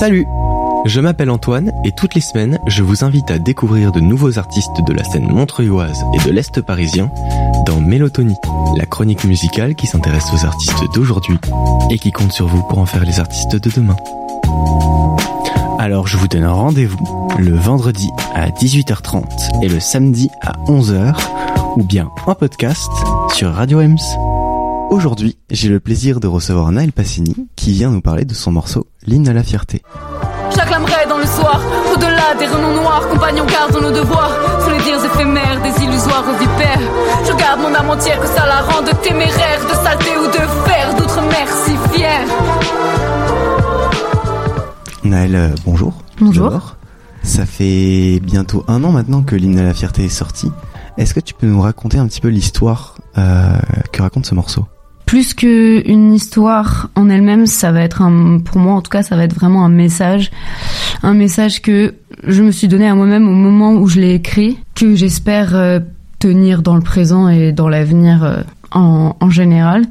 Salut Je m'appelle Antoine et toutes les semaines, je vous invite à découvrir de nouveaux artistes de la scène montreuilloise et de l'Est parisien dans Mélotonie, la chronique musicale qui s'intéresse aux artistes d'aujourd'hui et qui compte sur vous pour en faire les artistes de demain. Alors je vous donne rendez-vous le vendredi à 18h30 et le samedi à 11h ou bien en podcast sur Radio Ems. Aujourd'hui, j'ai le plaisir de recevoir Naël Passini qui vient nous parler de son morceau L'hymne à la fierté. J'acclamerai dans le soir, au-delà des renoms noirs, compagnons gardons nos devoirs, sous les dires éphémères des illusoires vipères. Je garde mon âme entière, que ça la rende téméraire, de saleté ou de fer, d'outre-mer si fière. Naël, euh, bonjour. Bonjour. D'abord. Ça fait bientôt un an maintenant que l'hymne à la fierté est sorti. Est-ce que tu peux nous raconter un petit peu l'histoire euh, que raconte ce morceau? Plus qu'une histoire en elle-même, ça va être un, pour moi en tout cas, ça va être vraiment un message, un message que je me suis donné à moi-même au moment où je l'ai écrit, que j'espère euh, tenir dans le présent et dans l'avenir euh, en, général.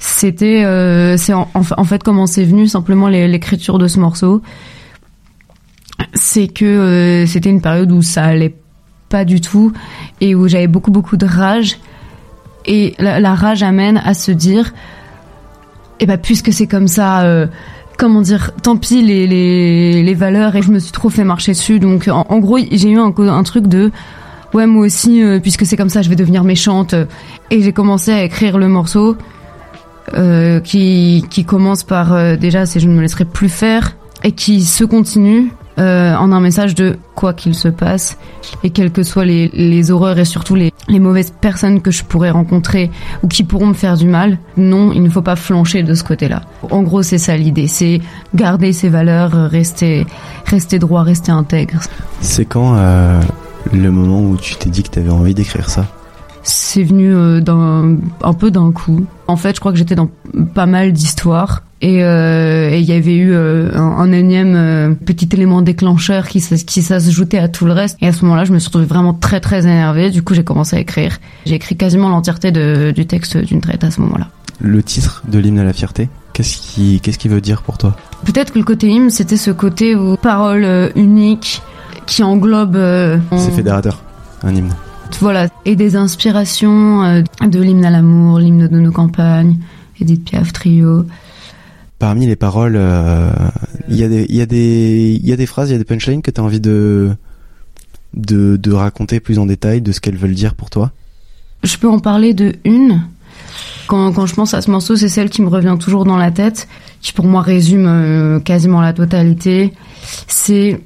C'était, euh, c'est en, en fa- en fait comment c'est venu simplement l'é- l'écriture de ce morceau. C'est que c'était une période où ça allait pas du tout et où j'avais beaucoup beaucoup de rage et la, rage amène à se dire et ben puisque c'est comme ça euh, comment dire tant pis les, les, les valeurs et je me suis trop fait marcher dessus. Donc en, gros j'ai eu un, un truc de ouais moi aussi euh, puisque c'est comme ça je vais devenir méchante. Et j'ai commencé à écrire le morceau euh, qui, qui commence par déjà c'est je ne me laisserai plus faire et qui se continue euh, en un message de quoi qu'il se passe et quelles que soient les, les horreurs et surtout les, les mauvaises personnes que je pourrais rencontrer ou qui pourront me faire du mal, non, il ne faut pas flancher de ce côté-là. En gros, c'est ça l'idée, c'est garder ses valeurs, rester, rester droit, rester intègre. C'est quand euh, le moment où tu t'es dit que tu avais envie d'écrire ça? C'est venu euh, d'un, un peu d'un coup. En fait, je crois que j'étais dans pas mal d'histoires. Et euh, il y avait eu euh, un, un énième euh, petit élément déclencheur qui, qui s'ajoutait à tout le reste. Et à ce moment-là, je me suis retrouvée vraiment très très énervée. Du coup, j'ai commencé à écrire. J'ai écrit quasiment l'entièreté du texte d'une traite à ce moment-là. Le titre de l'hymne à la fierté, qu'est-ce qui, qu'est-ce qui veut dire pour toi? Peut-être que le côté hymne, c'était ce côté où parole euh, unique qui englobe... euh, C'est fédérateur, un hymne. Voilà, et des inspirations euh, de l'hymne à l'amour, l'hymne de nos campagnes, Edith Piaf, Trio. Parmi les paroles, euh, il y, a des- y, y a phrases, il y a des punchlines que tu as envie de, de, de raconter plus en détail de ce qu'elles veulent dire pour toi? Je peux en parler de une. Quand, quand je pense à ce morceau, c'est celle qui me revient toujours dans la tête, qui pour moi résume euh, quasiment la totalité. C'est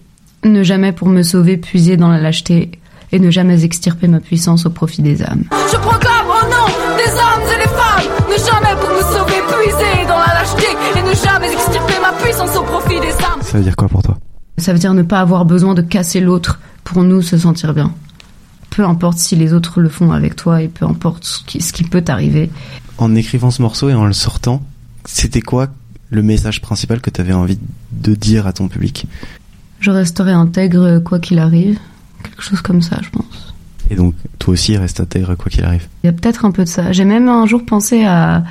ne jamais pour me sauver puiser dans la lâcheté et ne jamais extirper ma puissance au profit des âmes. Je proclame au nom des hommes et des femmes, ne jamais pour me sauver puiser dans la lâcheté et ne jamais extirper ma puissance au profit des âmes. Ça veut dire quoi pour toi? Ça veut dire ne pas avoir besoin de casser l'autre pour nous se sentir bien. Peu importe si les autres le font avec toi et peu importe ce qui, ce qui peut t'arriver. En écrivant ce morceau et en le sortant, c'était quoi le message principal que tu avais envie de dire à ton public? Je resterai intègre quoi qu'il arrive. Quelque chose comme ça, je pense. Et donc, toi aussi, reste intègre quoi qu'il arrive. Il y a peut-être un peu de ça. J'ai même un jour pensé à,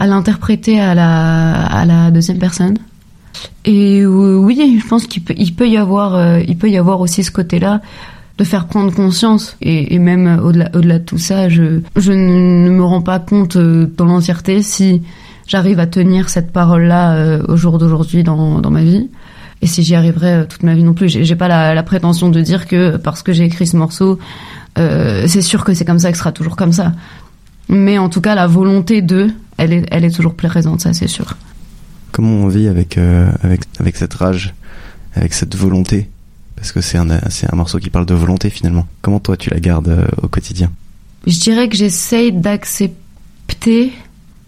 à l'interpréter à la, à la deuxième personne. Et euh, oui, je pense qu'il peut, il peut y avoir, euh, il peut y avoir aussi ce côté-là de faire prendre conscience. Et, et même au-delà, au-delà de tout ça, je, je ne me rends pas compte euh, dans l'entièreté si j'arrive à tenir cette parole-là euh, au jour d'aujourd'hui dans, dans ma vie. Et si j'y arriverai euh, toute ma vie non plus, j'ai, pas la, la prétention de dire que parce que j'ai écrit ce morceau, euh, c'est sûr que c'est comme ça que ce sera toujours comme ça. Mais en tout cas, la volonté de, elle est, elle est toujours présente, ça c'est sûr. Comment on vit avec, euh, avec, avec cette rage, avec cette volonté? Parce que c'est un, un morceau qui parle de volonté finalement. Comment toi tu la gardes euh, au quotidien? Je dirais que j'essaye d'accepter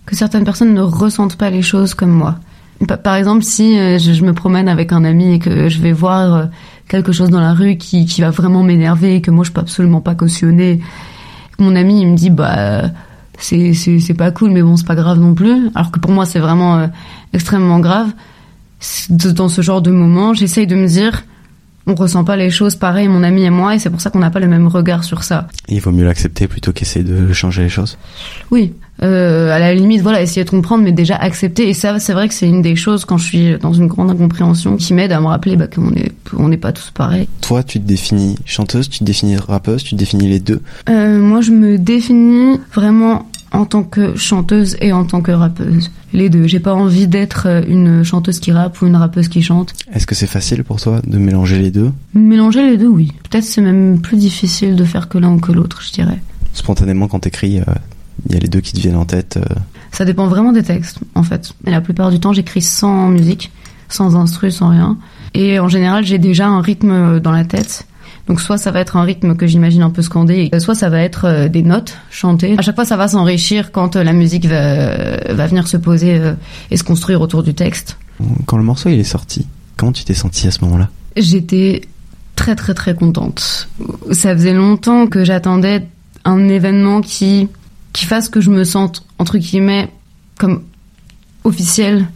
que certaines personnes ne ressentent pas les choses comme moi. Pa- Par exemple, si euh, je, me promène avec un ami et que je vais voir euh, quelque chose dans la rue qui, qui va vraiment m'énerver et que moi je peux absolument pas cautionner, mon ami il me dit bah c'est c'est pas cool mais bon c'est pas grave non plus, alors que pour moi c'est vraiment euh, extrêmement grave. Dans ce genre de moment, j'essaye de me dire on ressent pas les choses pareil, mon ami et moi, et c'est pour ça qu'on n'a pas le même regard sur ça. il vaut mieux l'accepter plutôt qu'essayer de changer les choses. Oui, euh, à la limite, voilà, essayer de comprendre, mais déjà accepter. Et ça, c'est vrai que c'est une des choses quand je suis dans une grande incompréhension qui m'aide à me rappeler bah, qu'on est, on n'est pas tous pareils. Toi, tu te définis chanteuse, tu te définis rappeuse, tu te définis les deux. Euh, moi, je me définis vraiment en tant que chanteuse et en tant que rappeuse. Les deux. J'ai pas envie d'être euh, une chanteuse qui rappe ou une rappeuse qui chante. Est-ce que c'est facile pour toi de mélanger les deux? Mélanger les deux, oui. Peut-être c'est même plus difficile de faire que l'un ou que l'autre, je dirais. Spontanément, quand t'écris, il euh, y a les deux qui te viennent en tête. Euh. Ça dépend vraiment des textes, en fait. Et la plupart du temps, j'écris sans musique, sans instru, sans rien. Et en général, j'ai déjà un rythme dans la tête donc soit ça va être un rythme que j'imagine un peu scandé, soit ça va être euh, des notes chantées. À chaque fois, ça va s'enrichir quand euh, la musique va, va venir se poser euh, et se construire autour du texte. Quand le morceau il est sorti, comment tu t'es sentie à ce moment-là? J'étais très très très contente. Ça faisait longtemps que j'attendais un événement qui qui fasse que je me sente entre guillemets comme officielle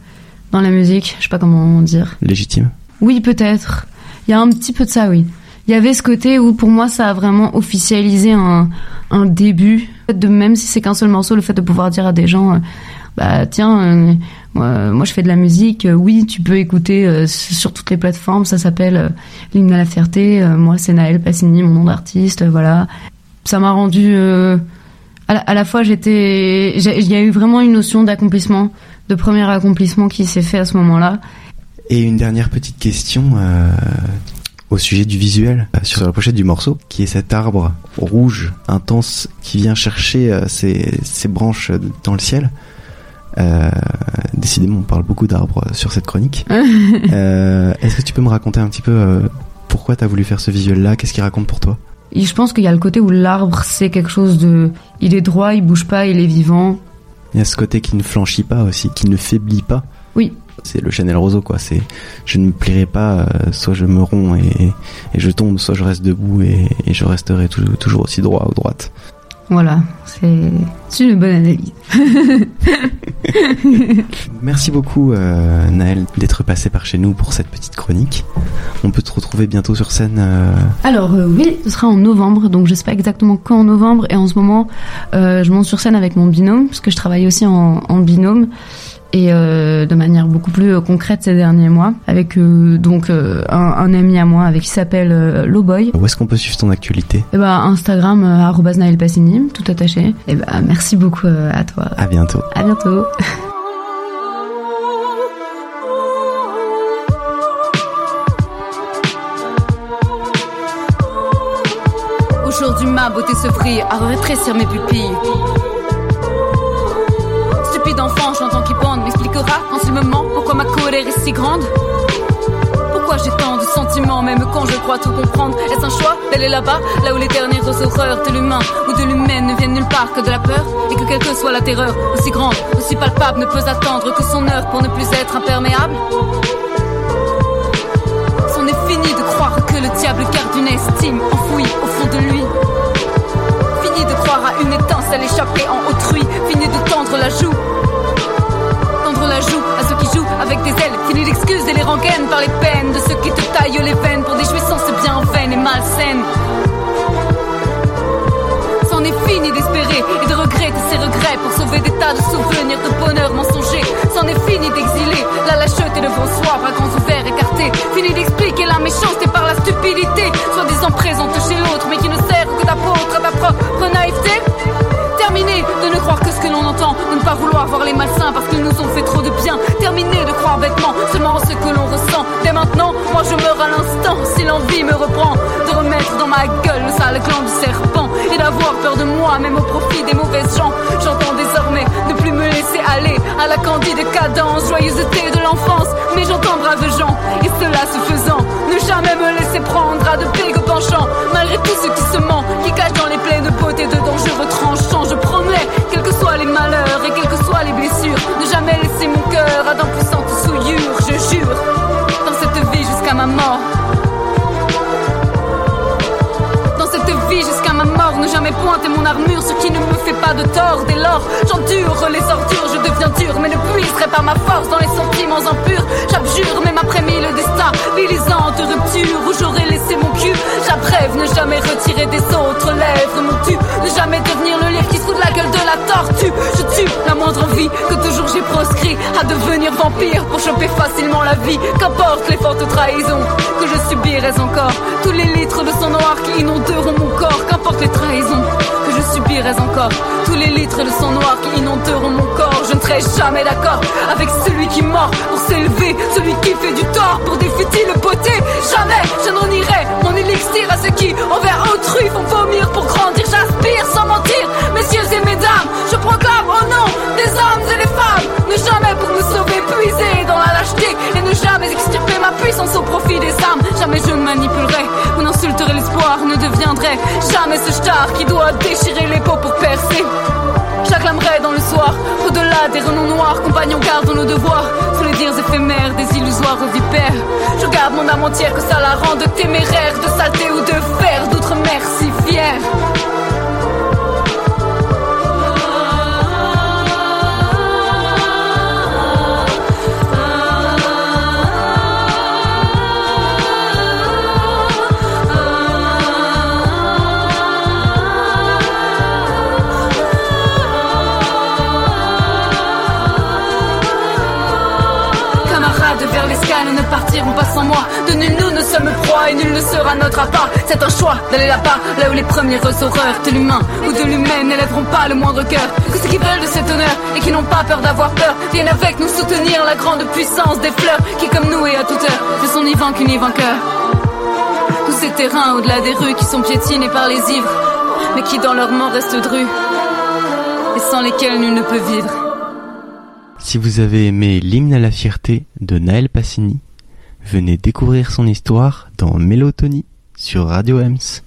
dans la musique. Je sais pas comment dire. Légitime? Oui, peut-être. Il y a un petit peu de ça, oui il y avait ce côté où pour moi ça a vraiment officialisé un, un début. De même si c'est qu'un seul morceau le fait de pouvoir dire à des gens euh, bah tiens euh, moi, je fais de la musique euh, oui tu peux écouter sur toutes les plateformes. Ça s'appelle l'hymne à la fierté. Moi c'est Naël Passini mon nom d'artiste voilà. Ça m'a rendu à, la, fois j'étais il y a eu vraiment une notion d'accomplissement de premier accomplissement qui s'est fait à ce moment-là. Et une dernière petite question au sujet du visuel euh, sur la pochette du morceau, qui est cet arbre rouge intense qui vient chercher euh, ses, ses branches dans le ciel. Euh, décidément, on parle beaucoup d'arbres sur cette chronique. euh, Est-ce que tu peux me raconter un petit peu euh, pourquoi tu as voulu faire ce visuel-là? Qu'est-ce qu'il raconte pour toi? Et Je pense qu'il y a le côté où l'arbre, c'est quelque chose de... Il est droit, il bouge pas, il est vivant. Il y a ce côté qui ne flanchit pas aussi, qui ne faiblit pas. Oui, c'est le Chanel Roseau quoi. C'est je ne me plairai pas euh, soit je me romps et, et, je tombe soit je reste debout et, et je resterai toujours aussi droit ou droite voilà. C'est une bonne analyse merci beaucoup euh, Naël d'être passé par chez nous pour cette petite chronique on peut te retrouver bientôt sur scène euh... alors euh, oui ce sera en novembre donc je sais pas exactement quand en novembre et en ce moment je monte sur scène avec mon binôme parce que je travaille aussi en, en binôme et euh, de manière beaucoup plus concrète ces derniers mois avec euh, donc euh, un, un, ami à moi avec qui s'appelle Lowboy. Où est-ce qu'on peut suivre ton actualité? Ben, Instagram euh, Passini, tout attaché. Et eh ben, merci beaucoup à toi. À bientôt. À bientôt. Aujourd'hui ma beauté se frie à rétrécir mes pupilles d'enfant, j'entends qui bande, m'expliquera quand il me ment pourquoi ma colère est si grande. J'ai tant de sentiments, même quand je crois tout comprendre. Est-ce un choix d'aller là-bas, là où les dernières horreurs de l'humain ou de l'humaine ne viennent nulle part que de la peur? Et que quelle que soit la terreur, aussi grande, aussi palpable, ne peut attendre que son heure pour ne plus être imperméable? C'en est fini de croire que le diable garde une estime enfouie au fond de lui. Fini de croire à une étincelle échappée en autrui, fini de tendre la joue la joue à jouent avec des ailes. Fini d'excuses et les rengaines par les peines de ceux qui te taillent les veines pour des jouissances bien vaines et malsaines. C'en est fini d'espérer et de regretter ses regrets pour sauver des tas de souvenirs de bonheur mensonger. C'en est fini d'exiler la lâcheté de bonsoir, bras grands ouverts écartés. Fini d'expliquer la méchanceté par la stupidité, soi-disant présente chez l'autre, mais qui ne sert que d'apôtre à ta propre naïveté terminé de ne croire que ce que l'on entend, de ne pas vouloir voir les malsains parce qu'ils nous ont fait trop de bien. Terminé bêtement seulement ce que l'on ressent. Dès maintenant, moi je meurs à l'instant si l'envie me reprend de remettre dans ma gueule le sale clan du serpent et d'avoir peur de moi, même au profit des mauvaises gens. J'entends désormais ne plus me laisser aller à la candide cadence, joyeuseté de l'enfance. Mais j'entends braves gens et cela se faisant, et mon armure, ce qui ne me fait pas de tort. Dès lors, j'endure les ordures, je deviens dur, mais ne puiserai pas ma force dans les sentiments impurs. J'abjure, même après mille destins, bilisant de rupture où j'aurais laissé mon cul. J'apprève, ne jamais retirer des autres lèvres mon cul, ne jamais devenir le lire qui se la gueule de la tortue. Je tue la moindre envie que toujours j'ai proscrit à devenir vampire pour choper facilement la vie. Qu'importe les fortes trahisons que je subirais encore, tous les litres de sang noir qui inonderont mon corps, qu'importe les trahisons je subirai encore. Tous les litres de sang noir qui inonderont mon corps. Je ne serai jamais d'accord avec celui qui mord pour s'élever. Celui qui fait du tort pour des futiles beautés. Jamais je n'en irai mon élixir à ceux qui, envers autrui, font vomir pour grandir. J'aspire sans mentir, messieurs et mesdames. Je proclame au nom des hommes et des femmes. Ne jamais pour me sauver, puiser dans la lâcheté. Et ne jamais extirper ma puissance au profit des âmes. Jamais je ne manipulerai l'espoir. Ne deviendrai jamais ce star qui doit déchirer les peaux pour percer. J'acclamerai dans le soir, au-delà des renoms noirs, compagnons gardons nos devoirs, sous les dires éphémères des illusoires vipères. Je garde mon âme entière, que ça la rende téméraire, de saleté ou de fer, d'outre-mer si fière. Vers l'escale ne partiront pas sans moi. De nul nous ne sommes proies et nul ne sera notre appât. C'est un choix d'aller là-bas, là où les premières horreurs de l'humain ou de l'humaine n'élèveront pas le moindre cœur. Que ceux qui veulent de cet honneur et qui n'ont pas peur d'avoir peur viennent avec nous soutenir la grande puissance des fleurs qui, comme nous et à toute heure, ne sont ni vaincus ni vainqueurs. Tous ces terrains au-delà des rues qui sont piétinés par les ivres, mais qui dans leur mort restent drus et sans lesquels nul ne peut vivre. Si vous avez aimé l'hymne à la fierté de Naël Passini, venez découvrir son histoire dans Mélotonie sur Radio Ems.